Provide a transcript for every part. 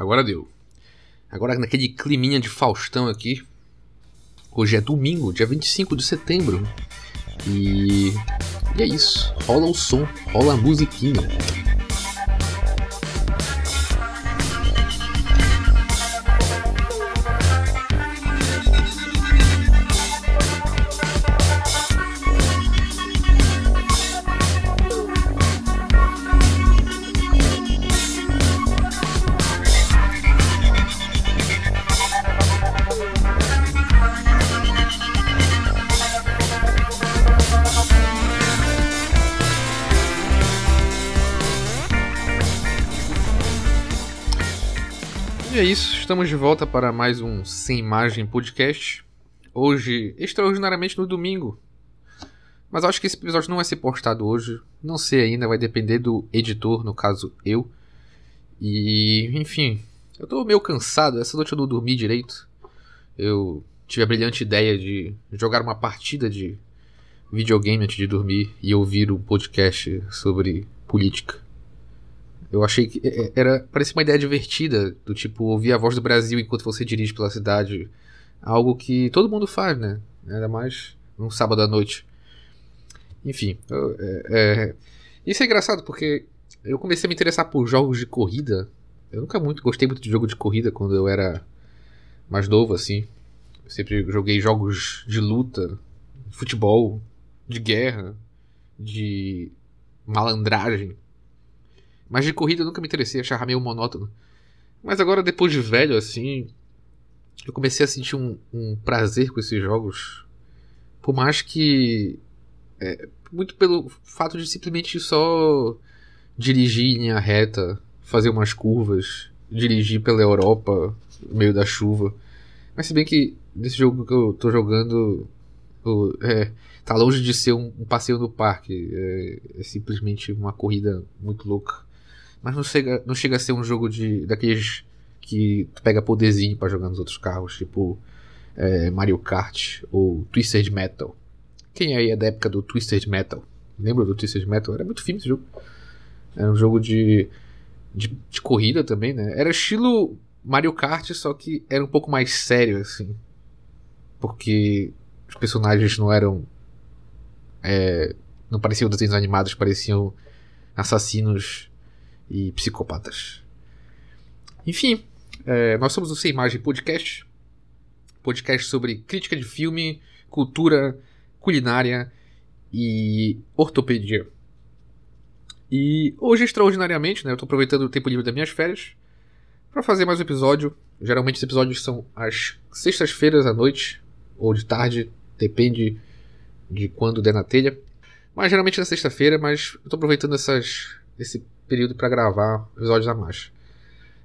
Agora deu. Agora naquele climinha de Faustão aqui. Hoje é domingo, dia 25 de setembro. E, e é isso. Rola o som, rola a musiquinha. Estamos de volta para mais um Sem Imagem Podcast. Hoje, extraordinariamente no domingo. Mas acho que esse episódio não vai ser postado hoje. Não sei ainda, vai depender do editor, no caso eu. E, enfim, eu tô meio cansado. Essa noite eu não dormi direito. Eu tive a brilhante ideia de jogar uma partida de videogame antes de dormir e ouvir um podcast sobre política. Eu achei que é, é, era parecia uma ideia divertida, do tipo ouvir a voz do Brasil enquanto você dirige pela cidade, algo que todo mundo faz, né? Ainda mais num sábado à noite. Enfim, eu, é, é, isso é engraçado porque eu comecei a me interessar por jogos de corrida. Eu nunca muito gostei muito de jogo de corrida quando eu era mais novo assim. Eu sempre joguei jogos de luta, de futebol, de guerra, de malandragem. Mas de corrida eu nunca me interessei, achava meio monótono. Mas agora, depois de velho, assim, eu comecei a sentir um, um prazer com esses jogos. Por mais que. É, muito pelo fato de simplesmente só dirigir em linha reta, fazer umas curvas, dirigir pela Europa no meio da chuva. Mas se bem que nesse jogo que eu tô jogando, é, tá longe de ser um, um passeio no parque. É, é, simplesmente uma corrida muito louca. Mas não chega, não chega a ser um jogo de daqueles que tu pega poderzinho para jogar nos outros carros, tipo é, Mario Kart ou Twisted Metal. Quem aí é da época do Twisted Metal? Lembra do Twisted Metal? Era muito firme esse jogo. Era um jogo de, de, de corrida também, né? Era estilo Mario Kart, só que era um pouco mais sério, assim. Porque os personagens não eram. É, não pareciam desenhos animados, pareciam assassinos e psicopatas. Enfim, é, nós somos o Sem Imagem Podcast, podcast sobre crítica de filme, cultura, culinária e ortopedia. E hoje, extraordinariamente, né, eu estou aproveitando o tempo livre das minhas férias para fazer mais um episódio. Geralmente os episódios são às sextas-feiras à noite ou de tarde, depende de quando der na telha. Mas geralmente na sexta-feira, mas eu estou aproveitando essas, esse período para gravar episódios a mais.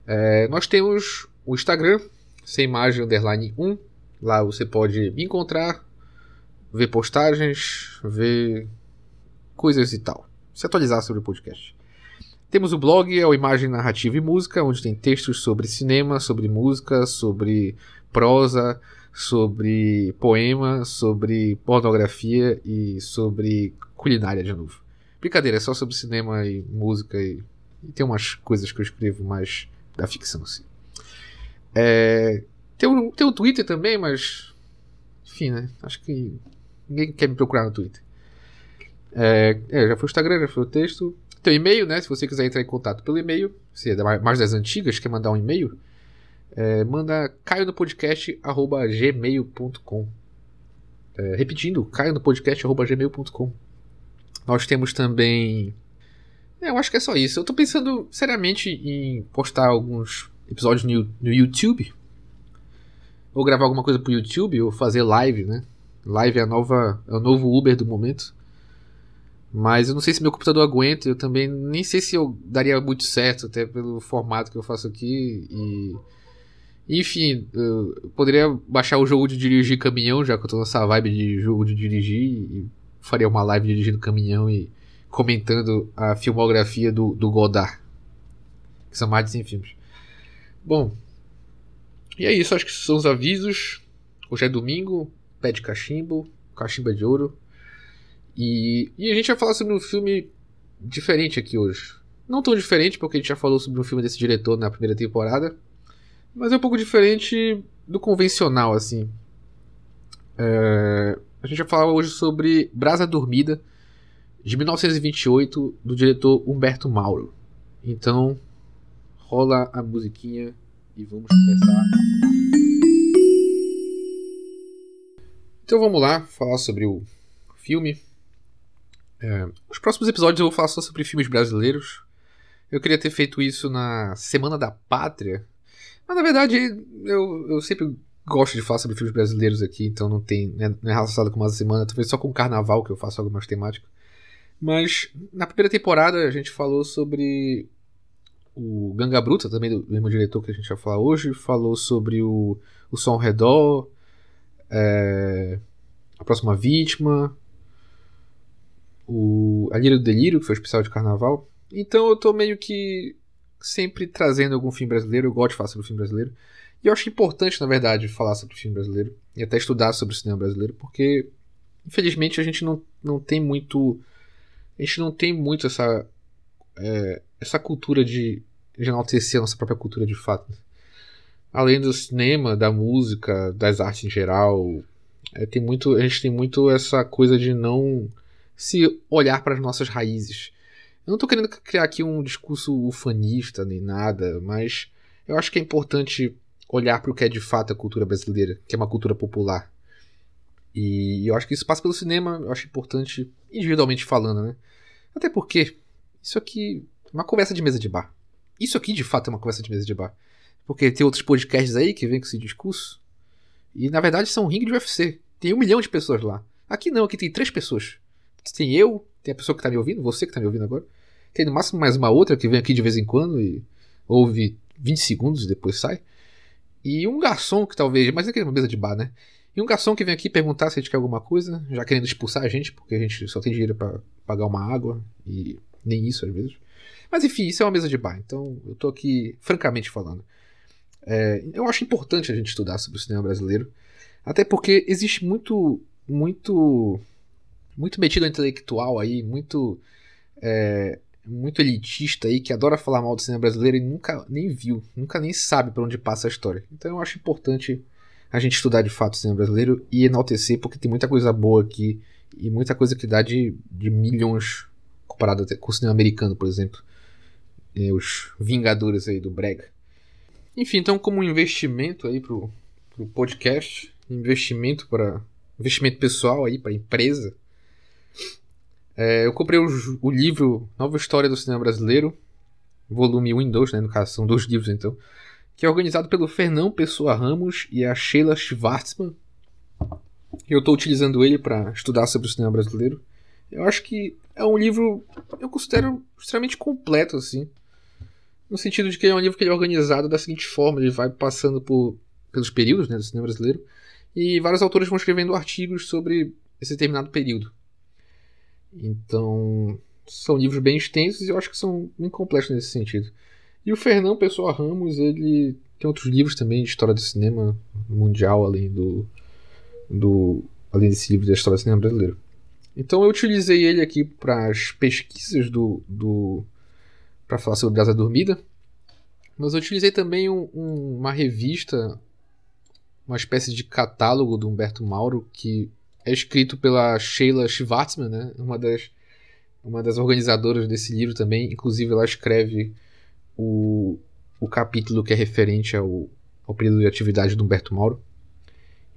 É, nós temos o Instagram, sem imagem underline 1. Lá você pode me encontrar, ver postagens, ver coisas e tal. Se atualizar sobre o podcast. Temos o blog, é o Imagem Narrativa e Música, onde tem textos sobre cinema, sobre música, sobre prosa, sobre poema, sobre pornografia e sobre culinária de novo. Brincadeira, é só sobre cinema e música e, e tem umas coisas que eu escrevo mais da ficção, assim. É, tem, um, tem o Twitter também, mas. Enfim, né? Acho que ninguém quer me procurar no Twitter. É, é, já foi o Instagram, já foi o texto. Tem o e-mail, né? Se você quiser entrar em contato pelo e-mail, se é mais das antigas, quer mandar um e-mail, é, manda caio no podcast arroba gmail.com. É, repetindo, caio no podcast arroba gmail.com. Nós temos também. É, eu acho que é só isso. Eu tô pensando seriamente em postar alguns episódios no, no YouTube. Ou gravar alguma coisa pro YouTube, ou fazer live, né? Live é, a nova, é o novo Uber do momento. Mas eu não sei se meu computador aguenta. Eu também nem sei se eu daria muito certo, até pelo formato que eu faço aqui. E. Enfim, eu poderia baixar o jogo de dirigir caminhão, já que eu tô nessa vibe de jogo de dirigir. E faria uma live dirigindo caminhão e comentando a filmografia do, do Godard. Que são mais de 100 filmes. Bom, e é isso. Acho que são os avisos. Hoje é domingo, pé de cachimbo, cachimbo de ouro. E, e a gente vai falar sobre um filme diferente aqui hoje. Não tão diferente, porque a gente já falou sobre um filme desse diretor na primeira temporada. Mas é um pouco diferente do convencional, assim. É... A gente vai falar hoje sobre Brasa Dormida, de 1928, do diretor Humberto Mauro. Então, rola a musiquinha e vamos começar. Então vamos lá falar sobre o filme. É, os próximos episódios eu vou falar só sobre filmes brasileiros. Eu queria ter feito isso na Semana da Pátria. Mas na verdade eu, eu sempre gosto de falar sobre filmes brasileiros aqui, então não tem. Não é, não é relacionado com uma semana, talvez só com o carnaval que eu faço algo mais temático. Mas na primeira temporada a gente falou sobre o Ganga Bruta, também do mesmo diretor que a gente vai falar hoje. Falou sobre o, o Som ao Redor, é, A Próxima Vítima, o A do Delírio, que foi o especial de carnaval. Então eu tô meio que sempre trazendo algum filme brasileiro. Eu gosto de falar sobre o filme brasileiro. E eu acho importante, na verdade, falar sobre o filme brasileiro e até estudar sobre o cinema brasileiro, porque infelizmente a gente não, não tem muito. A gente não tem muito essa. É, essa cultura de, de enaltecer a nossa própria cultura de fato. Além do cinema, da música, das artes em geral, é, tem muito, a gente tem muito essa coisa de não se olhar para as nossas raízes. Eu não estou querendo criar aqui um discurso ufanista nem nada, mas eu acho que é importante olhar para o que é de fato a cultura brasileira, que é uma cultura popular. E eu acho que isso passa pelo cinema, eu acho importante, individualmente falando, né? Até porque isso aqui é uma conversa de mesa de bar. Isso aqui de fato é uma conversa de mesa de bar. Porque tem outros podcasts aí que vêm com esse discurso. E na verdade são um ringue de UFC. Tem um milhão de pessoas lá. Aqui não, aqui tem três pessoas. Tem eu, tem a pessoa que tá me ouvindo, você que tá me ouvindo agora. Tem no máximo mais uma outra que vem aqui de vez em quando e ouve 20 segundos e depois sai. E um garçom que talvez, mas é uma mesa de bar, né? E um garçom que vem aqui perguntar se a gente quer alguma coisa, já querendo expulsar a gente, porque a gente só tem dinheiro para pagar uma água e nem isso às vezes. Mas enfim, isso é uma mesa de bar, então eu tô aqui francamente falando. É, eu acho importante a gente estudar sobre o cinema brasileiro, até porque existe muito, muito, muito metido intelectual aí, muito é, muito elitista aí que adora falar mal do cinema brasileiro e nunca nem viu, nunca nem sabe para onde passa a história. Então eu acho importante a gente estudar de fato o cinema brasileiro e enaltecer, porque tem muita coisa boa aqui e muita coisa que dá de, de milhões comparado com o cinema americano, por exemplo. E os Vingadores aí do Brega. Enfim, então como investimento aí pro, pro podcast, investimento para investimento pessoal aí para empresa, é, eu comprei o, o, livro Nova História do Cinema Brasileiro, volume 1 e 2, né, no caso são dois livros então, que é organizado pelo Fernão Pessoa Ramos e a Sheila Schwartzman. Eu estou utilizando ele para estudar sobre o cinema brasileiro. Eu acho que é um livro, eu considero extremamente completo, assim. No sentido de que é um livro que ele é organizado da seguinte forma: ele vai passando por, pelos períodos né, do cinema brasileiro, e vários autores vão escrevendo artigos sobre esse determinado período. Então, são livros bem extensos e eu acho que são bem completos nesse sentido. E o Fernão Pessoa Ramos, ele tem outros livros também de história do cinema mundial, além do, do além desse livro da história do cinema brasileiro. Então eu utilizei ele aqui para as pesquisas do, do para falar sobre Brasa Dormida, mas eu utilizei também um, um, uma revista, uma espécie de catálogo do Humberto Mauro que é escrito pela Sheila Schwartzman, né? uma, das, uma das organizadoras desse livro também. Inclusive, ela escreve o, o capítulo que é referente ao, ao período de atividade do Humberto Mauro.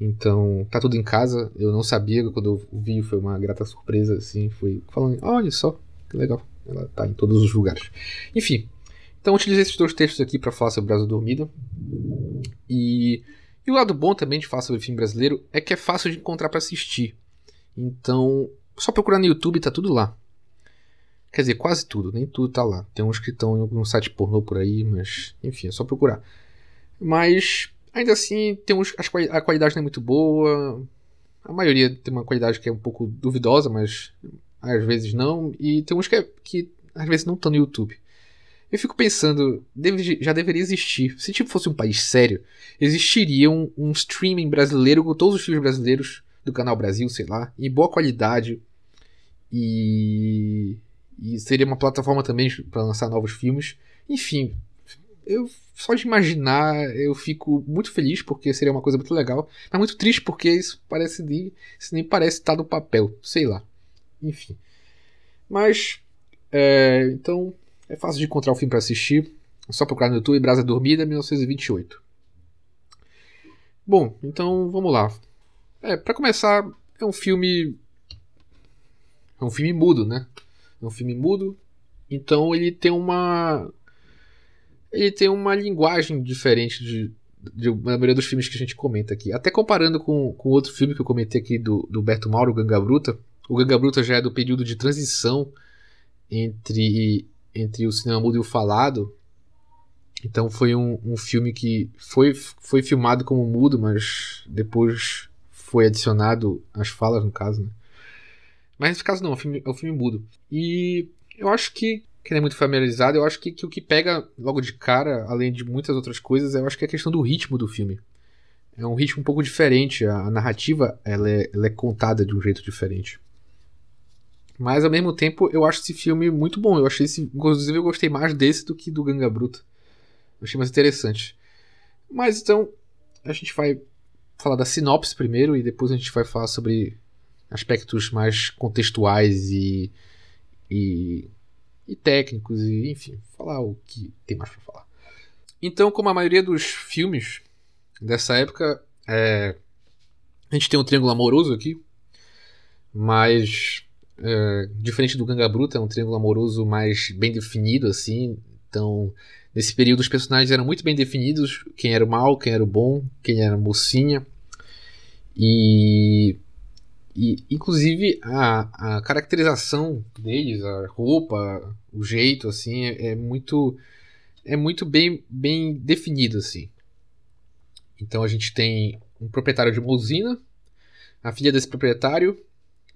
Então, tá tudo em casa. Eu não sabia, quando eu vi, foi uma grata surpresa, assim. Fui falando, olha só, que legal. Ela tá em todos os lugares. Enfim, então utilizei esses dois textos aqui para falar sobre Brasa Dormida. E e o lado bom também de falar sobre filme brasileiro é que é fácil de encontrar para assistir. Então, só procurar no YouTube tá tudo lá. Quer dizer, quase tudo, nem tudo tá lá. Tem uns que estão no site pornô por aí, mas enfim, é só procurar. Mas ainda assim, tem uns, a qualidade não é muito boa. A maioria tem uma qualidade que é um pouco duvidosa, mas às vezes não. E tem uns que, é, que às vezes não estão no YouTube. Eu fico pensando, deve, já deveria existir. Se tipo fosse um país sério, existiria um, um, streaming brasileiro com todos os filmes brasileiros do canal Brasil, sei lá, em boa qualidade. E, e seria uma plataforma também para lançar novos filmes. Enfim, eu só de imaginar eu fico muito feliz porque seria uma coisa muito legal, mas muito triste porque isso parece isso nem parece estar no papel, sei lá. Enfim. Mas é, então é fácil de encontrar o filme para assistir. É só procurar no YouTube Brasa Dormida 1928. Bom, então vamos lá. É, para começar, é um filme é um filme mudo, né? É um filme mudo, então ele tem uma ele tem uma linguagem diferente de, de, da maioria dos filmes que a gente comenta aqui. Até comparando com, com outro filme que eu comentei aqui do, do Mauro, Ganga Bruta. O Ganga Bruta já é do período de transição entre, entre o cinema mudo e o falado. Então foi um, um filme que foi, foi filmado como mudo, mas depois foi adicionado as falas, no caso, né? Mas nesse caso não, é um filme, é um filme mudo. E eu acho que quem é muito familiarizado, eu acho que, que, o que pega logo de cara, além de muitas outras coisas, eu acho que é a questão do ritmo do filme. É um ritmo um pouco diferente, a, a narrativa ela é, ela é contada de um jeito diferente. Mas ao mesmo tempo, eu acho esse filme muito bom. Eu achei esse, inclusive eu gostei mais desse do que do Ganga Bruta. Eu achei mais interessante. Mas então, a gente vai falar da sinopse primeiro e depois a gente vai falar sobre aspectos mais contextuais e, e e técnicos, e enfim, falar o que tem mais para falar. Então, como a maioria dos filmes dessa época, é, a gente tem um triângulo amoroso aqui, mas é, diferente do Ganga Bruta, é um triângulo amoroso mais bem definido, assim. Então, nesse período, os personagens eram muito bem definidos: quem era o mal, quem era o bom, quem era a mocinha. E e, inclusive, a, a caracterização deles, a roupa, o jeito, assim, é, é muito é muito bem, bem definido, assim. Então a gente tem um proprietário de uma usina, a filha desse proprietário,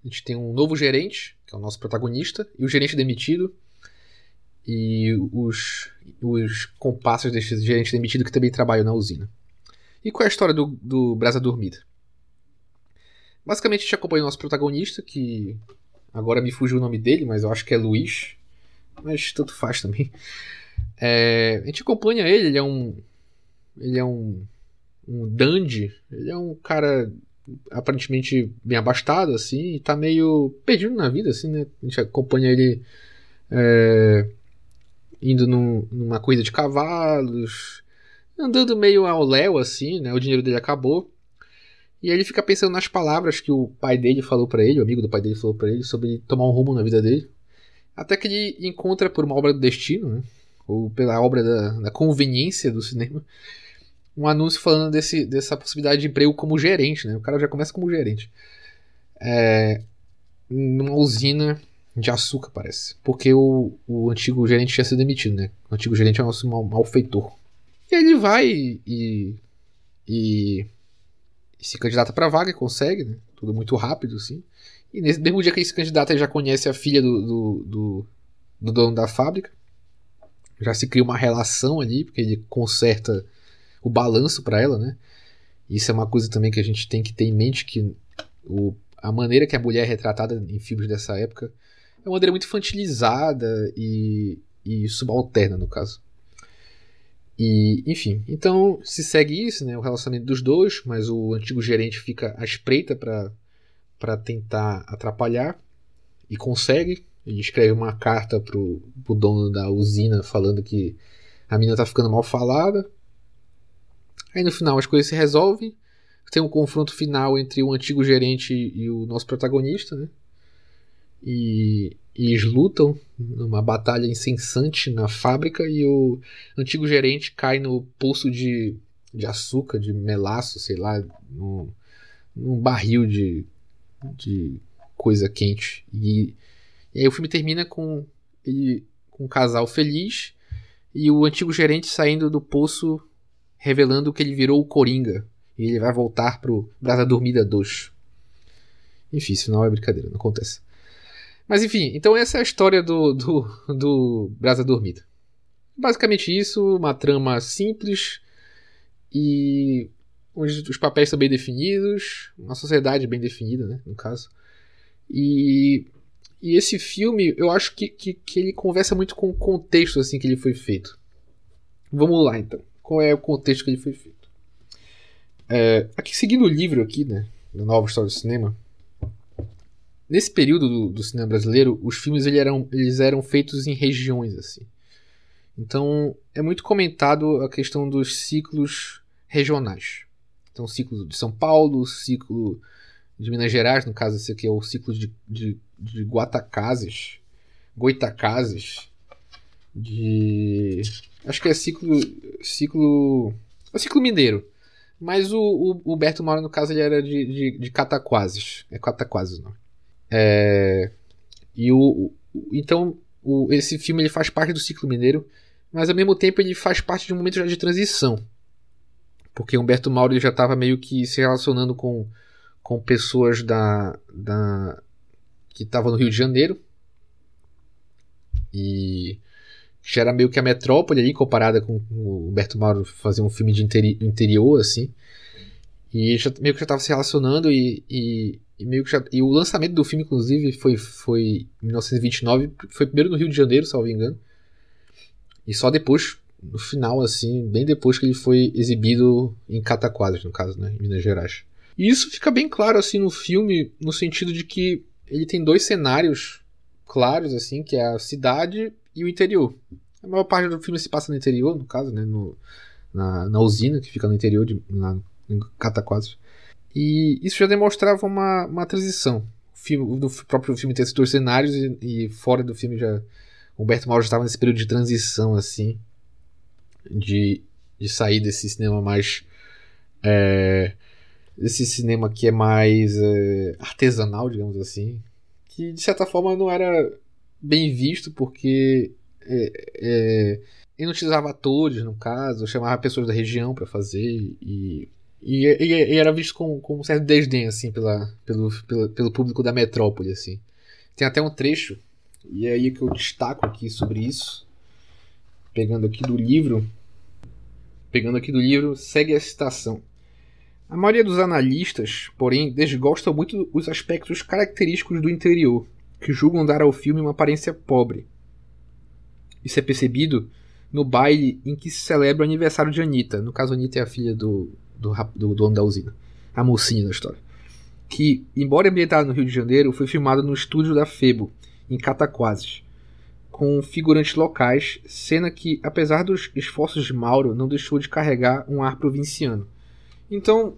a gente tem um novo gerente, que é o nosso protagonista, e o gerente demitido, e os, os compassos desse gerente demitido que também trabalham na usina. E qual é a história do, do Brasa Dormida? Basicamente a gente acompanha o nosso protagonista, que agora me fugiu o nome dele, mas eu acho que é Luiz. Mas tanto faz também. É, a gente acompanha ele, ele é um. Ele é um. Um dandy. Ele é um cara aparentemente bem abastado, assim, e tá meio perdido na vida, assim, né? A gente acompanha ele é, indo num, numa corrida de cavalos, andando meio ao léu, assim, né? O dinheiro dele acabou. E aí ele fica pensando nas palavras que o pai dele falou para ele, o amigo do pai dele falou para ele, sobre tomar um rumo na vida dele. Até que ele encontra por uma obra do destino, né? ou pela obra da, da conveniência do cinema, um anúncio falando desse, dessa possibilidade de emprego como gerente. Né? O cara já começa como gerente. É, numa usina de açúcar, parece. Porque o, o antigo gerente tinha sido demitido, né? O antigo gerente é um mal, malfeitor. E ele vai e, e se candidata para vaga e consegue, né? Tudo muito rápido, assim. E nesse mesmo dia que ele se candidata, ele já conhece a filha do, do, do, do dono da fábrica. Já se cria uma relação ali, porque ele conserta o balanço para ela, né? Isso é uma coisa também que a gente tem que ter em mente que o, a maneira que a mulher é retratada em filmes dessa época é uma maneira muito infantilizada e, e subalterna, no caso. E, enfim, então se segue isso, né, o relacionamento dos dois, mas o antigo gerente fica à espreita para tentar atrapalhar e consegue. Ele escreve uma carta pro, pro dono da usina falando que a menina tá ficando mal falada. Aí no final as coisas se resolvem. Tem um confronto final entre o antigo gerente e o nosso protagonista, né? E e eles lutam numa batalha incessante na fábrica e o antigo gerente cai no poço de, de açúcar, de melaço, sei lá, num, num barril de, de coisa quente. E, e aí o filme termina com, ele, com um casal feliz e o antigo gerente saindo do poço revelando que ele virou o Coringa. E ele vai voltar pro Brasa Dormida 2. Enfim, isso não é brincadeira, não acontece. Mas enfim, então essa é a história do, do, do Brasa Dormida. Basicamente isso, uma trama simples e onde os papéis são bem definidos, uma sociedade bem definida, né, no caso. E, e esse filme, eu acho que, que, que ele conversa muito com o contexto assim que ele foi feito. Vamos lá então. Qual é o contexto que ele foi feito? É, aqui seguindo o livro aqui, né, da Nova História do Cinema, nesse período do, do cinema brasileiro, os filmes eles eram, eles eram feitos em regiões assim. Então é muito comentado a questão dos ciclos regionais. Então, ciclo de São Paulo, ciclo de Minas Gerais, no caso esse aqui é o ciclo de, de, de Guatacazes, Goitacazes, de. Acho que é ciclo. Ciclo. É ciclo mineiro. Mas o, o, o Mauro, no caso, ele era de, de, de Cataquases. É Cataquases, não. É. E o. o então, o, esse filme ele faz parte do ciclo mineiro, mas ao mesmo tempo ele faz parte de um momento já de transição. Porque Humberto Mauro já estava meio que se relacionando com, com pessoas da, da que estavam no Rio de Janeiro. E já era meio que a metrópole ali, comparada com o Humberto Mauro fazer um filme de interi interior, assim. E já, meio que já estava se relacionando e, e, e, meio que já, e o lançamento do filme, inclusive, foi, foi em 1929, foi primeiro no Rio de Janeiro, salvo engano. E só depois no final, assim, bem depois que ele foi exibido em Cataquadras, no caso, né, em Minas Gerais. E isso fica bem claro, assim, no filme, no sentido de que ele tem dois cenários claros, assim, que é a cidade e o interior. A maior parte do filme se passa no interior, no caso, né, no, na, na usina, que fica no interior, de, na, em Cataquadras. E isso já demonstrava uma, uma transição. O filme, do próprio filme tem esses dois cenários e, e fora do filme já... Humberto Mauro já estava nesse período de transição, assim, de, de sair desse cinema mais. É, desse cinema que é mais é, artesanal, digamos assim. Que de certa forma não era bem visto porque é, é, ele não utilizava atores, no caso, chamava pessoas da região para fazer e, e, e, era visto com, com um certo desdém assim pela, pelo, pelo, pelo público da metrópole assim. Tem até um trecho e é aí que eu destaco aqui sobre isso, pegando aqui do livro, pegando aqui do livro, segue a citação. A maioria dos analistas, porém, desgosta muito os aspectos característicos do interior, que julgam dar ao filme uma aparência pobre. Isso é percebido no baile em que se celebra o aniversário de Anitta. No caso, Anitta é a filha do, do, do dono da usina, a mocinha da história. Que, embora ambientado no Rio de Janeiro, foi filmado no estúdio da Febo, em Cataquases com figurantes locais, cena que, apesar dos esforços de Mauro, não deixou de carregar um ar provinciano. Então,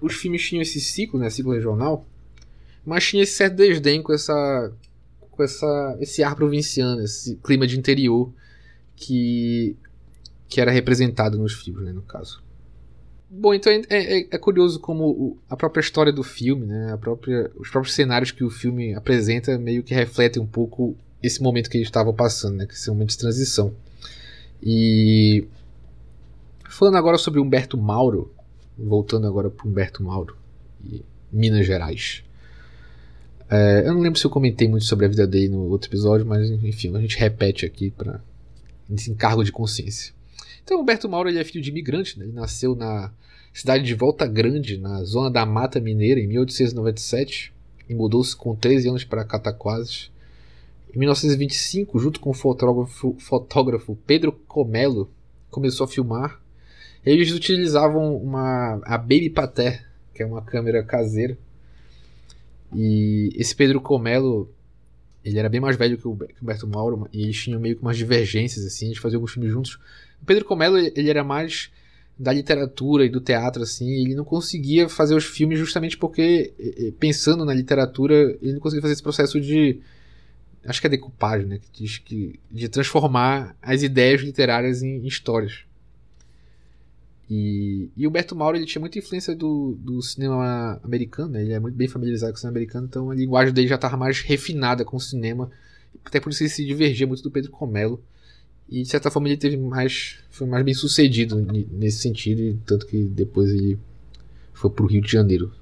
os filmes tinham esse ciclo, né, ciclo regional, mas tinha esse certo desdém com essa com essa esse ar provinciano, esse clima de interior que que era representado nos filmes, né, no caso. Bom, então é, é, é curioso como a própria história do filme, né, a própria, os próprios cenários que o filme apresenta meio que refletem um pouco esse momento que eles estavam passando, né? Esse momento de transição. E falando agora sobre Humberto Mauro, voltando agora para Humberto Mauro e Minas Gerais. É, eu não lembro se eu comentei muito sobre a vida dele no outro episódio, mas enfim, a gente repete aqui para esse encargo de consciência. Então, Humberto Mauro ele é filho de imigrante, né? ele nasceu na cidade de Volta Grande, na zona da Mata Mineira, em 1897, e mudou-se com 13 anos para Cataquases. Em 1925, junto com o fotógrafo, fotógrafo Pedro Comelo, começou a filmar. Eles utilizavam uma a Baby Pater, que é uma câmera caseira. E esse Pedro Comelo, ele era bem mais velho que o, Humberto Mauro, e eles tinham meio que umas divergências, assim, de fazer alguns filmes juntos. O Pedro Comelo, ele era mais da literatura e do teatro, assim, ele não conseguia fazer os filmes justamente porque, pensando na literatura, ele não conseguia fazer esse processo de acho que é decupagem, né, que diz que de transformar as ideias literárias em, em histórias. E, e o Beto Mauro ele tinha muita influência do, do cinema americano, né? ele é muito bem familiarizado com o cinema americano, então a linguagem dele já estava mais refinada com o cinema, até por isso ele se divergia muito do Pedro Comelo. E de certa forma ele teve mais, foi mais bem sucedido nesse sentido, e tanto que depois ele foi para o Rio de Janeiro.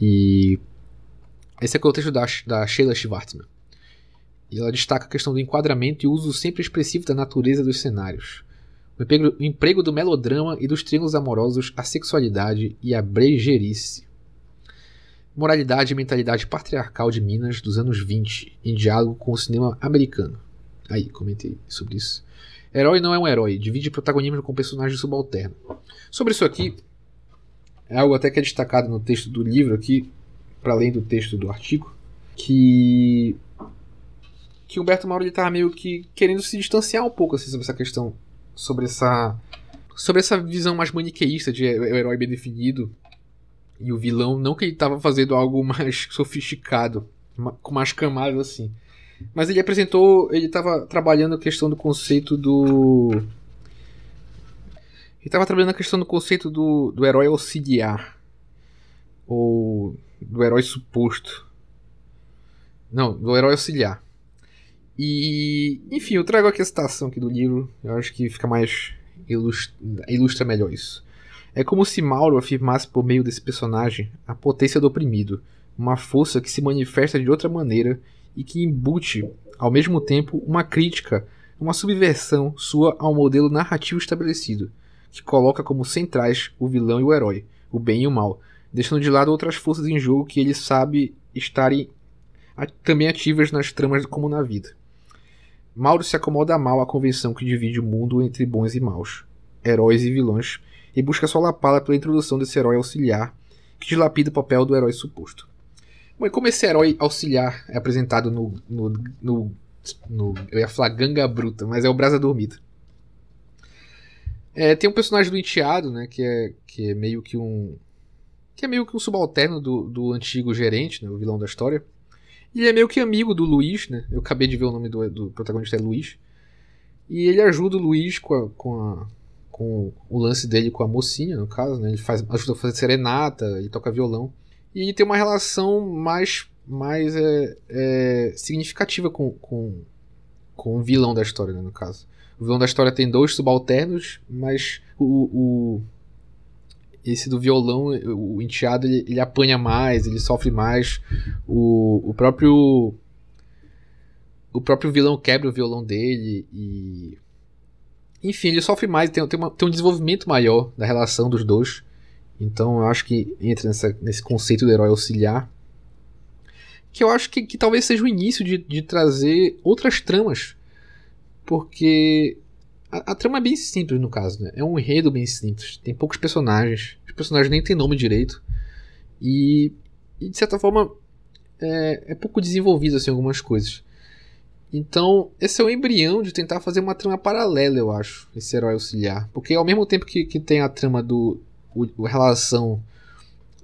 E esse é o contexto da, da Sheila Schwartzman. E ela destaca a questão do enquadramento e uso sempre expressivo da natureza dos cenários. O emprego, do melodrama e dos triângulos amorosos, a sexualidade e a brejerice. Moralidade e mentalidade patriarcal de Minas dos anos 20, em diálogo com o cinema americano. Aí, comentei sobre isso. Herói não é um herói, divide protagonismo com personagem subalterno. Sobre isso aqui, é algo até que é destacado no texto do livro aqui, para além do texto do artigo, que que Humberto Mauro estava meio que querendo se distanciar um pouco assim, sobre essa questão, sobre essa sobre essa visão mais maniqueísta de o herói bem definido e o vilão, não que ele estava fazendo algo mais sofisticado, com mais camadas assim. Mas ele apresentou, ele estava trabalhando a questão do conceito do. Ele estava trabalhando a questão do conceito do, do herói auxiliar. Ou do herói suposto. Não, do herói auxiliar. E, enfim, eu trago aqui a citação aqui do livro. Eu acho que fica mais. ilustra, ilustra melhor isso. É como se Mauro afirmasse por meio desse personagem a potência do oprimido, uma força que se manifesta de outra maneira e que embute, ao mesmo tempo, uma crítica, uma subversão sua ao modelo narrativo estabelecido, que coloca como centrais o vilão e o herói, o bem e o mal, deixando de lado outras forças em jogo que ele sabe estarem também ativas nas tramas como na vida. Mauro se acomoda mal à convenção que divide o mundo entre bons e maus, heróis e vilões, e busca solapá-la pela introdução desse herói auxiliar que dilapida o papel do herói suposto. Bom, e como esse herói auxiliar é apresentado no, no, no, no eu ia falar Ganga Bruta, mas é o Brasa Dormida. É, tem um personagem do Enteado, né, que é, que é meio que um que é meio que um subalterno do, do antigo gerente, né, o vilão da história. Ele é meio que amigo do Luiz, né? Eu acabei de ver o nome do, do protagonista é Luiz. E ele ajuda o Luiz com, a, com, a, com o lance dele com a mocinha, no caso, né? Ele faz, ajuda a fazer serenata, ele toca violão. E tem uma relação mais, mais é, é, significativa com, com, com o vilão da história, né, no caso. O vilão da história tem dois subalternos, mas o esse do violão, o enteado, ele, ele, apanha mais, ele sofre mais. O, o próprio o próprio vilão quebra o violão dele e enfim, ele sofre mais, tem, tem, uma, tem um desenvolvimento maior da relação dos dois. Então eu acho que entra nessa, nesse conceito do herói auxiliar. Que eu acho que, que talvez seja o início de, de trazer outras tramas. Porque a, a, trama é bem simples no caso, né? É um enredo bem simples. Tem poucos personagens. Os personagens nem têm nome direito. E, e de certa forma é, é pouco desenvolvido assim algumas coisas. Então, esse é o embrião de tentar fazer uma trama paralela, eu acho, esse herói auxiliar. Porque ao mesmo tempo que, que tem a trama do, o, relação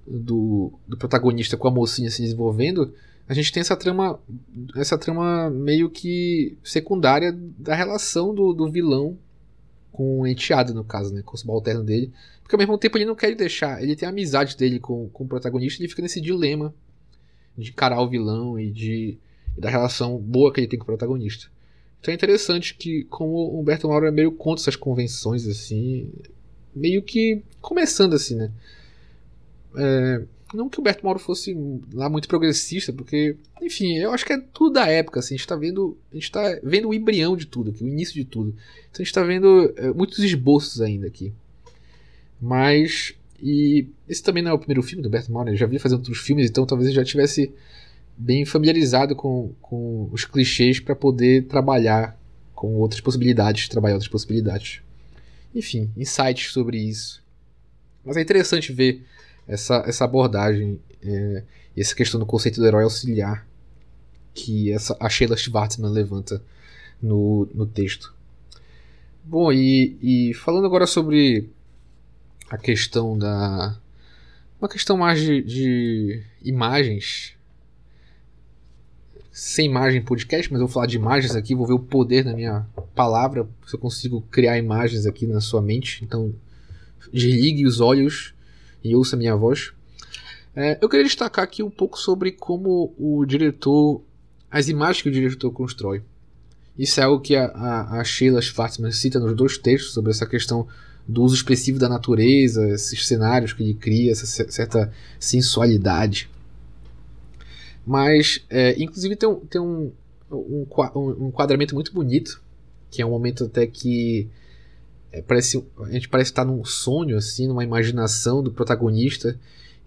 do, do protagonista com a mocinha se desenvolvendo, a gente tem essa trama essa trama meio que secundária da relação do, do vilão com o enteado, no caso, né, com o subalterno dele. Porque ao mesmo tempo ele não quer deixar, ele tem a amizade dele com, com o protagonista ele fica nesse dilema de encarar o vilão e de da relação boa que ele tem com o protagonista. Então é interessante que, como o Humberto Mauro é meio contra essas convenções, assim, meio que começando assim, né? É, não que o Humberto Mauro fosse lá muito progressista, porque, enfim, eu acho que é tudo da época, assim, a gente tá vendo, a gente tá vendo o embrião de tudo aqui, o início de tudo. Então a gente tá vendo é, muitos esboços ainda aqui. Mas, e esse também não é o primeiro filme do Humberto Mauro, ele já vinha fazendo outros filmes, então talvez ele já tivesse bem familiarizado com, com os clichês para poder trabalhar com outras possibilidades, trabalhar outras possibilidades. Enfim, insights sobre isso. Mas é interessante ver essa, essa abordagem é, essa questão do conceito do herói auxiliar que essa, a Sheila Schwartzman levanta no, no texto. Bom, e, e falando agora sobre a questão da. Uma questão mais de, de imagens. Sem imagem podcast, mas eu vou falar de imagens aqui, vou ver o poder da minha palavra, se eu consigo criar imagens aqui na sua mente. Então, desligue os olhos e ouça minha voz. É, eu queria destacar aqui um pouco sobre como o diretor, as imagens que o diretor constrói. Isso é algo que a, a, a Sheila Schwartzman cita nos dois textos sobre essa questão do uso expressivo da natureza, esses cenários que ele cria, essa certa sensualidade. Mas, é, inclusive, tem, um, tem um, um, um enquadramento muito bonito, que é um momento até que é, parece, a gente parece estar num sonho, assim, numa imaginação do protagonista.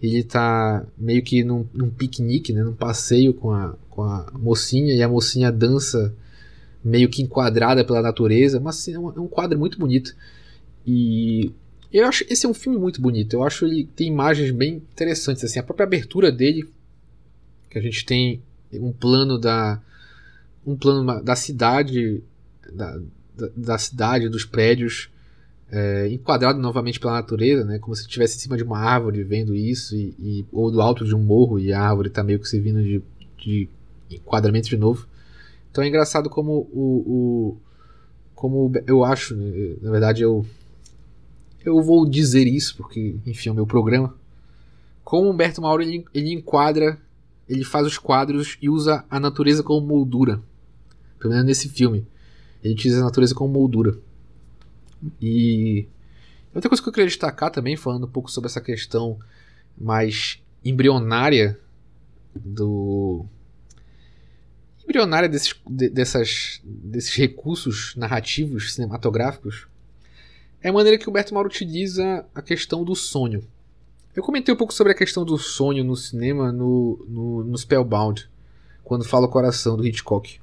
Ele está meio que num, num, piquenique, né, num passeio com a, com a mocinha, e a mocinha dança meio que enquadrada pela natureza, mas é um quadro muito bonito. E eu acho esse é um filme muito bonito. Eu acho ele tem imagens bem interessantes assim, a própria abertura dele, que a gente tem um plano da um plano da cidade da, da, da cidade dos prédios é, enquadrado novamente pela natureza, né? Como se estivesse em cima de uma árvore vendo isso, e, e, ou do alto de um morro e a árvore está meio que servindo de, de enquadramento de novo. Então é engraçado como o, o como eu acho, né? na verdade eu eu vou dizer isso porque enfim é o meu programa. Como Humberto Mauro ele, ele enquadra, ele faz os quadros e usa a natureza como moldura. Pelo menos nesse filme. Ele utiliza a natureza como moldura. E outra coisa que eu queria destacar também, falando um pouco sobre essa questão mais embrionária do embrionária desses, de, dessas, desses recursos narrativos cinematográficos é a maneira que o Humberto Mauro utiliza a questão do sonho. Eu comentei um pouco sobre a questão do sonho no cinema no, no, no Spellbound, quando fala o coração do Hitchcock.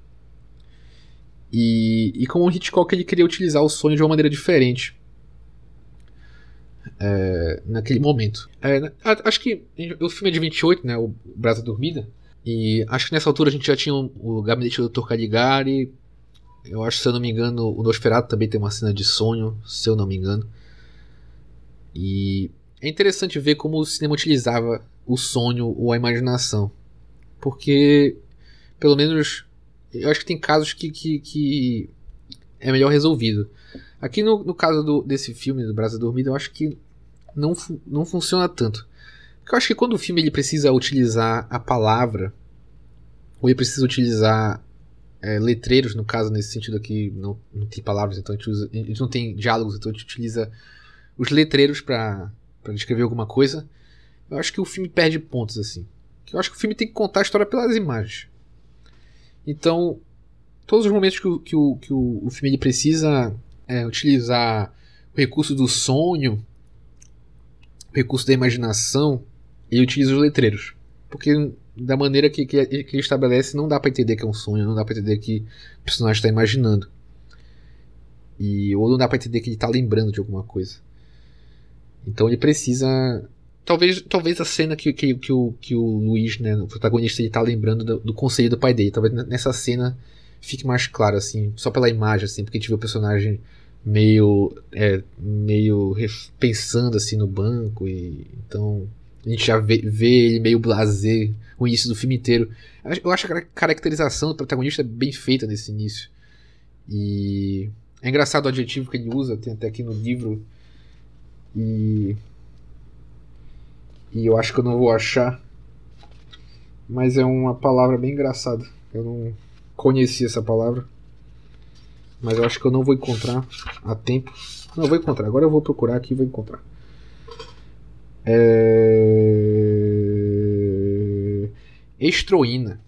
E, e como o Hitchcock ele queria utilizar o sonho de uma maneira diferente. É, naquele momento. É, acho que o filme é de 28, né? O Brasa Dormida. E acho que nessa altura a gente já tinha o gabinete do Dr. Caligari. Eu acho, se eu não me engano, o Nosferatu também tem uma cena de sonho, se eu não me engano. E é interessante ver como o cinema utilizava o sonho ou a imaginação. Porque, pelo menos eu acho que tem casos que, que, que é melhor resolvido. Aqui no, no caso do, desse filme, do Brasa Dormida, eu acho que não, não funciona tanto. Porque eu acho que quando o filme ele precisa utilizar a palavra, ou ele precisa utilizar é, letreiros, no caso, nesse sentido aqui, não, não tem palavras, então a gente, usa, a gente não tem diálogos, então a gente utiliza os letreiros para descrever alguma coisa. Eu acho que o filme perde pontos assim. Eu acho que o filme tem que contar a história pelas imagens. Então, todos os momentos que o, que o, que o, filme ele precisa é, utilizar o recurso do sonho, o recurso da imaginação, ele utiliza os letreiros. Porque da maneira que, que, que ele estabelece, não dá para entender que é um sonho, não dá para entender que o personagem está imaginando. E, ou não dá para entender que ele está lembrando de alguma coisa. Então ele precisa Talvez, talvez a cena que, que, que, o, que o Luiz, né, o protagonista, ele tá lembrando do, do conselho do pai dele. Talvez nessa cena fique mais claro, assim, só pela imagem, assim, porque a gente vê o personagem meio, é, meio pensando, assim, no banco. e Então, a gente já vê, vê ele meio blazer o início do filme inteiro. Eu acho a caracterização do protagonista bem feita nesse início. E é engraçado o adjetivo que ele usa, tem até aqui no livro. E e eu acho que eu não vou achar. Mas é uma palavra bem engraçada. Eu não conhecia essa palavra. Mas eu acho que eu não vou encontrar a tempo. Não, vou encontrar. Agora eu vou procurar aqui e vou encontrar. É... Estroína.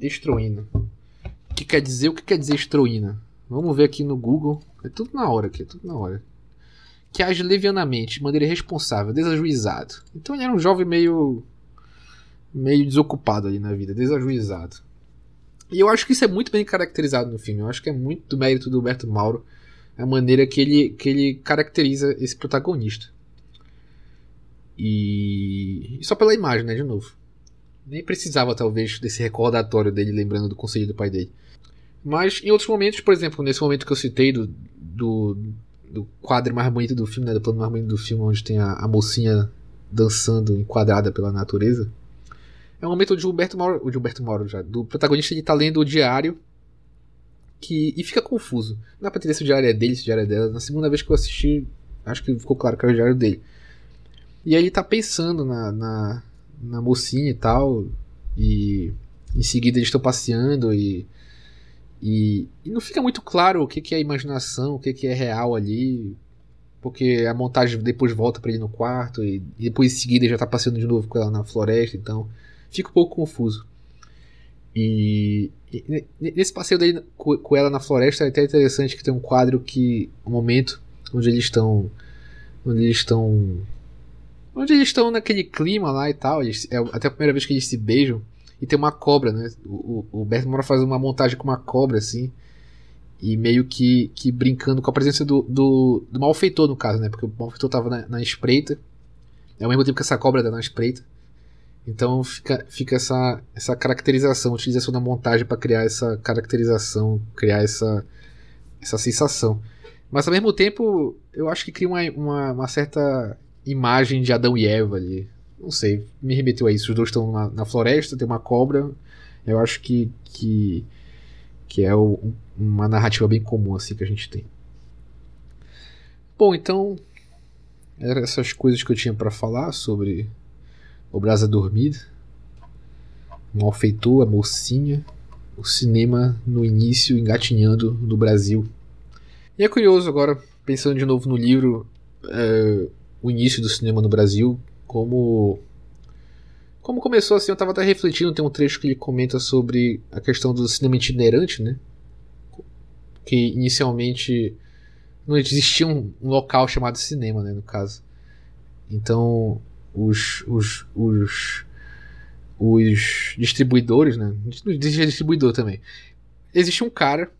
Estroína. O que quer dizer? O que quer dizer estroína? Vamos ver aqui no Google. É tudo na hora aqui, é tudo na hora que age levianamente, de maneira irresponsável, desajuizado. Então ele era um jovem meio meio desocupado ali na vida, desajuizado. E eu acho que isso é muito bem caracterizado no filme. Eu acho que é muito do mérito do Humberto Mauro a maneira que ele, que ele caracteriza esse protagonista. E... e só pela imagem, né, de novo. Nem precisava, talvez, desse recordatório dele lembrando do conselho do pai dele. Mas em outros momentos, por exemplo, nesse momento que eu citei do, do, do quadro mais bonito do filme, né, do plano mais bonito do filme, onde tem a, a mocinha dançando enquadrada pela natureza. É um momento onde o Humberto Mauro, o Mauro já, do protagonista ele tá lendo o diário que e fica confuso. Não dá pra entender se o diário é dele, se o diário é dela. Na segunda vez que eu assisti, acho que ficou claro que era o diário dele. E aí ele tá pensando na, na, na mocinha e tal, e em seguida eles estão passeando e e, e, não fica muito claro o que, que é imaginação, o que, que é real ali. Porque a montagem depois volta para ele no quarto e, depois em seguida já tá passeando de novo com ela na floresta, então fica um pouco confuso. E, e nesse passeio dele com, com, ela na floresta é até interessante que tem um quadro que. um momento onde eles estão. onde eles estão. onde eles estão naquele clima lá e tal. Eles, é até a primeira vez que eles se beijam. E tem uma cobra, né? O, o, o Berto Mora faz uma montagem com uma cobra, assim. e meio que, que brincando com a presença do, do, do malfeitor, no caso, né? Porque o malfeitor tava na, na espreita, ao mesmo tempo que essa cobra tá na espreita. Então fica, fica essa, essa caracterização, utilização da montagem para criar essa caracterização, criar essa, essa sensação. Mas ao mesmo tempo, eu acho que cria uma, uma, uma certa imagem de Adão e Eva ali. Não sei, me remeteu a isso. Os dois estão na, na floresta, tem uma cobra. Eu acho que, que, que é o, uma narrativa bem comum assim que a gente tem. Bom, então eram essas coisas que eu tinha para falar sobre o Brasa Dormida, o malfeitor, a mocinha, o cinema no início engatinhando no Brasil. E é curioso agora, pensando de novo no livro, é, o início do cinema no Brasil, como como começou assim, eu estava até refletindo, tem um trecho que ele comenta sobre a questão do cinema itinerante, né? Que inicialmente não existia um, um local chamado cinema, né, no caso. Então, os, os, os, os distribuidores, né? Não existe distribuidor também. Existe um cara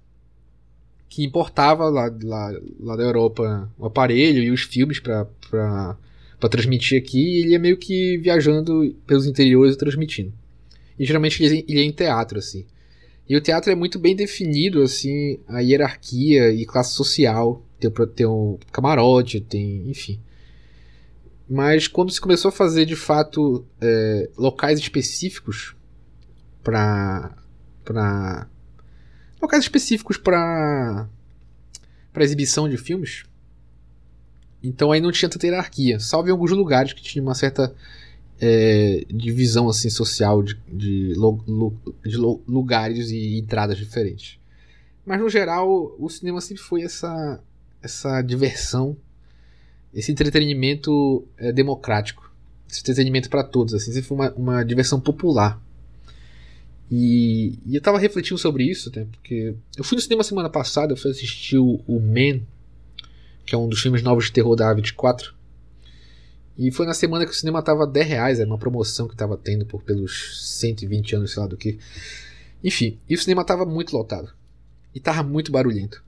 que importava lá, lá, lá da Europa o aparelho e os filmes para para transmitir aqui, e ele é meio que viajando pelos interiores e transmitindo. E geralmente ele, ele é em teatro, assim. E o teatro é muito bem definido, assim, a hierarquia e classe social. Tem, tem um camarote, tem. enfim. Mas quando se começou a fazer de fato é, locais específicos para. para. locais específicos para. para exibição de filmes, então aí não tinha tanta hierarquia, salvo em alguns lugares que tinha uma certa é, divisão assim social de, de, lo, lo, de lo, lugares e entradas diferentes. Mas no geral, o cinema sempre foi essa, essa diversão, esse entretenimento é, democrático, esse entretenimento para todos, assim, sempre foi uma, uma diversão popular. E, e eu estava refletindo sobre isso, até, porque eu fui no cinema semana passada, eu fui assistir o, o Man, que é um dos filmes novos de terror da A24. E foi na semana que o cinema tava 10 reais, era uma promoção que tava tendo por pelos 120 anos, sei lá do que. Enfim, e o cinema tava muito lotado. E tava muito barulhento.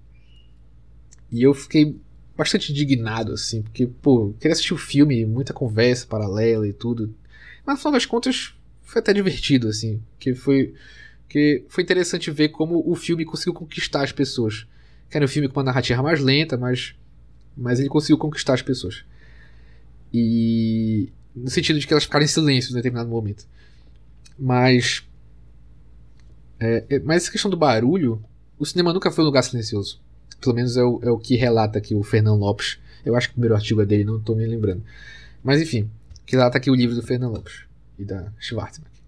E eu fiquei bastante indignado, assim, porque, pô, queria assistir o filme, muita conversa paralela e tudo. Mas no final das contas, foi até divertido, assim, que foi, que foi interessante ver como o filme conseguiu conquistar as pessoas. Que era um filme com uma narrativa mais lenta, mas mas ele conseguiu conquistar as pessoas. E. No sentido de que elas ficaram em silêncio em determinado momento. Mas. É, é, mas essa questão do barulho, o cinema nunca foi um lugar silencioso. Pelo menos é o, é o que relata aqui o Fernando Lopes. Eu acho que o primeiro artigo é dele, não estou me lembrando. Mas enfim, que relata aqui o livro do Fernando Lopes e da Schwarzenegger.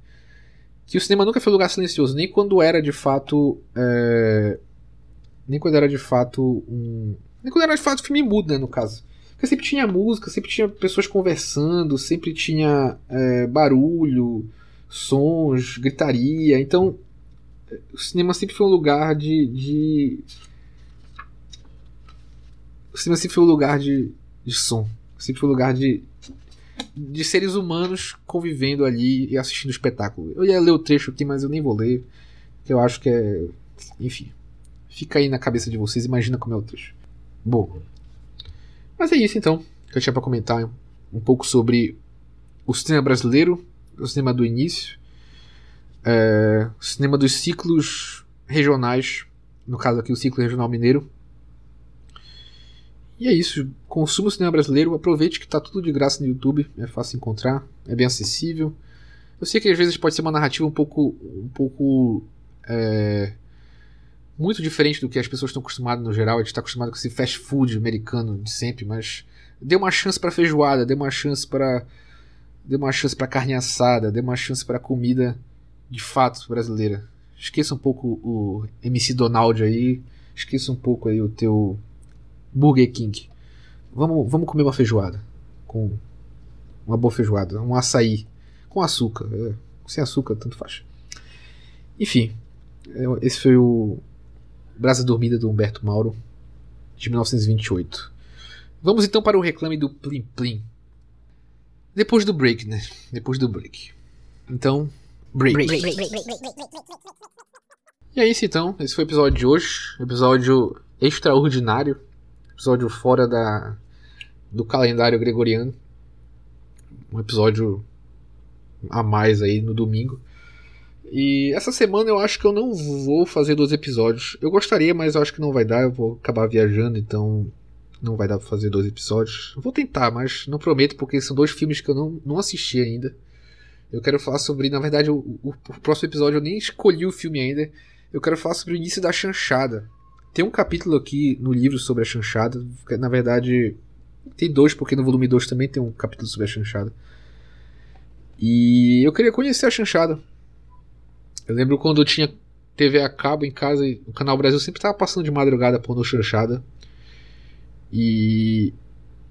Que o cinema nunca foi um lugar silencioso, nem quando era de fato. É, nem quando era de fato um, quando era de fato filme mudo, né, no caso. Porque sempre tinha música, sempre tinha pessoas conversando, sempre tinha é, barulho, sons, gritaria. Então, o cinema sempre foi um lugar de. de... O cinema sempre foi um lugar de, de som. Sempre foi um lugar de, de seres humanos convivendo ali e assistindo espetáculo. Eu ia ler o trecho aqui, mas eu nem vou ler. Eu acho que é. Enfim. Fica aí na cabeça de vocês, imagina como é o trecho. Bom, mas é isso então que eu tinha para comentar um pouco sobre o cinema brasileiro, o cinema do início, é, o cinema dos ciclos regionais, no caso aqui o ciclo regional mineiro. E é isso, consuma o cinema brasileiro, aproveite que está tudo de graça no YouTube, é fácil encontrar, é bem acessível. Eu sei que às vezes pode ser uma narrativa um pouco, um pouco é, muito diferente do que as pessoas estão acostumadas no geral. A gente está acostumado com esse fast food americano de sempre, mas dê uma chance para feijoada, dê uma chance para dê uma chance para carne assada, dê uma chance para comida de fato brasileira. Esqueça um pouco o MC Donald aí, esqueça um pouco aí o teu Burger King. Vamos, vamos comer uma feijoada com uma boa feijoada, um açaí com açúcar, é, sem açúcar tanto faz. Enfim, esse foi o Brasa Dormida do Humberto Mauro, de 1928. Vamos então para o reclame do Plim Plim. Depois do break, né? Depois do break. Então, break. break. E é isso então, esse foi o episódio de hoje, episódio extraordinário, episódio fora da do calendário gregoriano. Um episódio a mais aí no domingo. E essa semana eu acho que eu não vou fazer dois episódios. Eu gostaria, mas eu acho que não vai dar. Eu vou acabar viajando, então não vai dar pra fazer dois episódios. vou tentar, mas não prometo, porque são dois filmes que eu não, não assisti ainda. Eu quero falar sobre, na verdade, o, o, o próximo episódio eu nem escolhi o filme ainda. Eu quero falar sobre o início da chanchada. Tem um capítulo aqui no livro sobre a chanchada. Na verdade, tem dois, porque no volume 2 também tem um capítulo sobre a chanchada. E eu queria conhecer a chanchada. Eu lembro quando eu tinha TV a cabo em casa, o Canal Brasil sempre estava passando de madrugada pondo chanchada. E.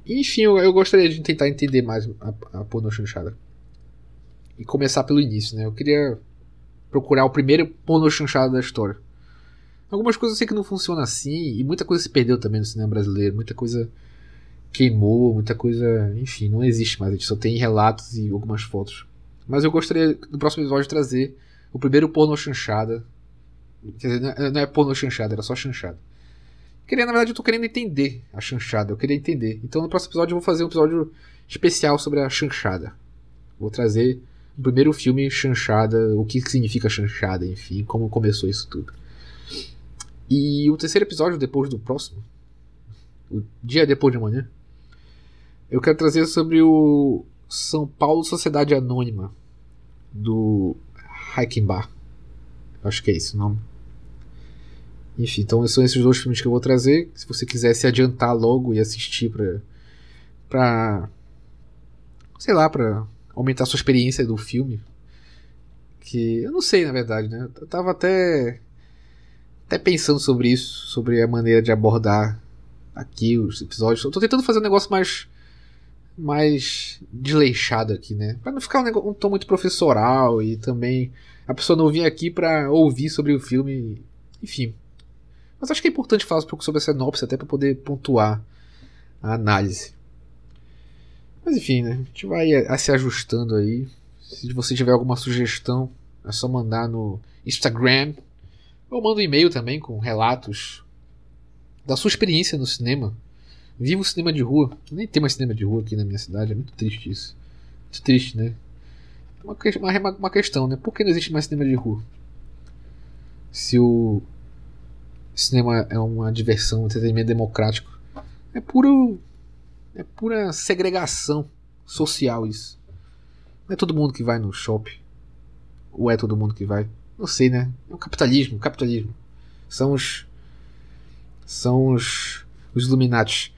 Enfim, eu, eu, gostaria de tentar entender mais a, a porno chanchada. E começar pelo início, né? Eu queria procurar o primeiro porno chanchada da história. Algumas coisas eu sei que não funciona assim, e muita coisa se perdeu também no cinema brasileiro, muita coisa queimou, muita coisa, enfim, não existe mais, a gente só tem relatos e algumas fotos. Mas eu gostaria no próximo episódio trazer o primeiro porno chanchada. Quer dizer, não é, é porno chanchada, era só chanchada. Queria, na verdade, eu tô querendo entender a chanchada, eu queria entender. Então no próximo episódio eu vou fazer um episódio especial sobre a chanchada. Vou trazer o primeiro filme chanchada, o que significa chanchada, enfim, como começou isso tudo. E o terceiro episódio, depois do próximo, o dia depois de amanhã, eu quero trazer sobre o São Paulo Sociedade Anônima, do Bar. Acho que é isso o nome. Enfim, então são esses dois filmes que eu vou trazer. Se você quiser se adiantar logo e assistir pra. pra. sei lá, pra aumentar a sua experiência do filme. Que eu não sei, na verdade, né? Eu tava até. até pensando sobre isso, sobre a maneira de abordar aqui os episódios. Eu tô tentando fazer um negócio mais mais desleixado aqui, né? Pra não ficar um, negócio, um tom muito professoral e também a pessoa não vir aqui pra ouvir sobre o filme. Enfim. Mas acho que é importante falar um pouco sobre a sinopse até para poder pontuar a análise. Mas enfim, né? A gente vai a, a se ajustando aí. Se você tiver alguma sugestão, é só mandar no Instagram. Ou manda um e-mail também com relatos da sua experiência no cinema. Viva o cinema de rua. Nem tem mais cinema de rua aqui na minha cidade, é muito triste isso. Muito triste, né? Uma, uma, uma questão, né? Por que não existe mais cinema de rua? Se o cinema é uma diversão, um entretenimento democrático, é puro. É pura segregação social isso. Não é todo mundo que vai no shopping. Ou é todo mundo que vai? Não sei, né? É o capitalismo, capitalismo. São os. São os. Os Illuminati.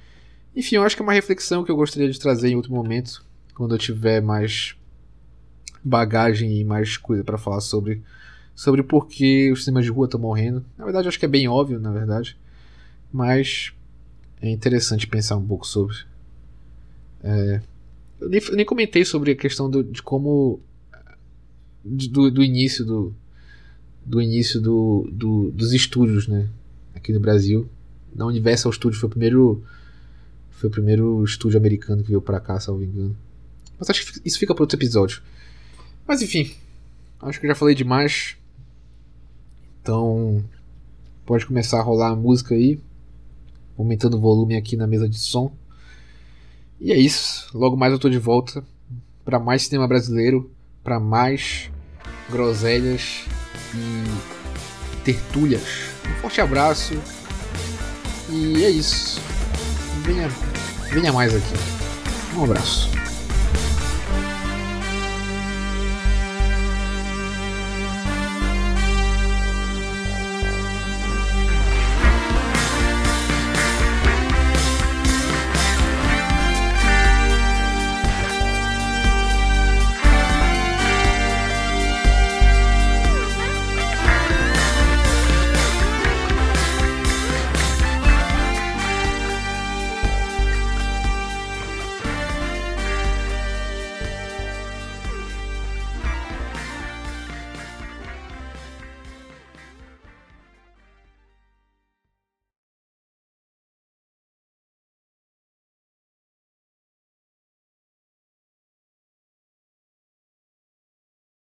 Enfim, eu acho que é uma reflexão que eu gostaria de trazer em outro momento, quando eu tiver mais bagagem e mais coisa para falar sobre sobre por que os cinemas de rua estão morrendo. Na verdade, acho que é bem óbvio, na verdade, mas é interessante pensar um pouco sobre. É, eu, nem, eu nem comentei sobre a questão do, de como do, do início do do início do, do, dos estúdios, né, aqui no Brasil. Da Universal Studios foi o primeiro foi o primeiro estúdio americano que veio para cá, salvo engano. Mas acho que isso fica para outro episódio. Mas enfim, acho que já falei demais. Então, pode começar a rolar a música aí, aumentando o volume aqui na mesa de som. E é isso. Logo mais eu tô de volta para mais cinema brasileiro, para mais groselhas e tertúlias. Um forte abraço. E é isso. Venha, venha mais aqui. Um abraço.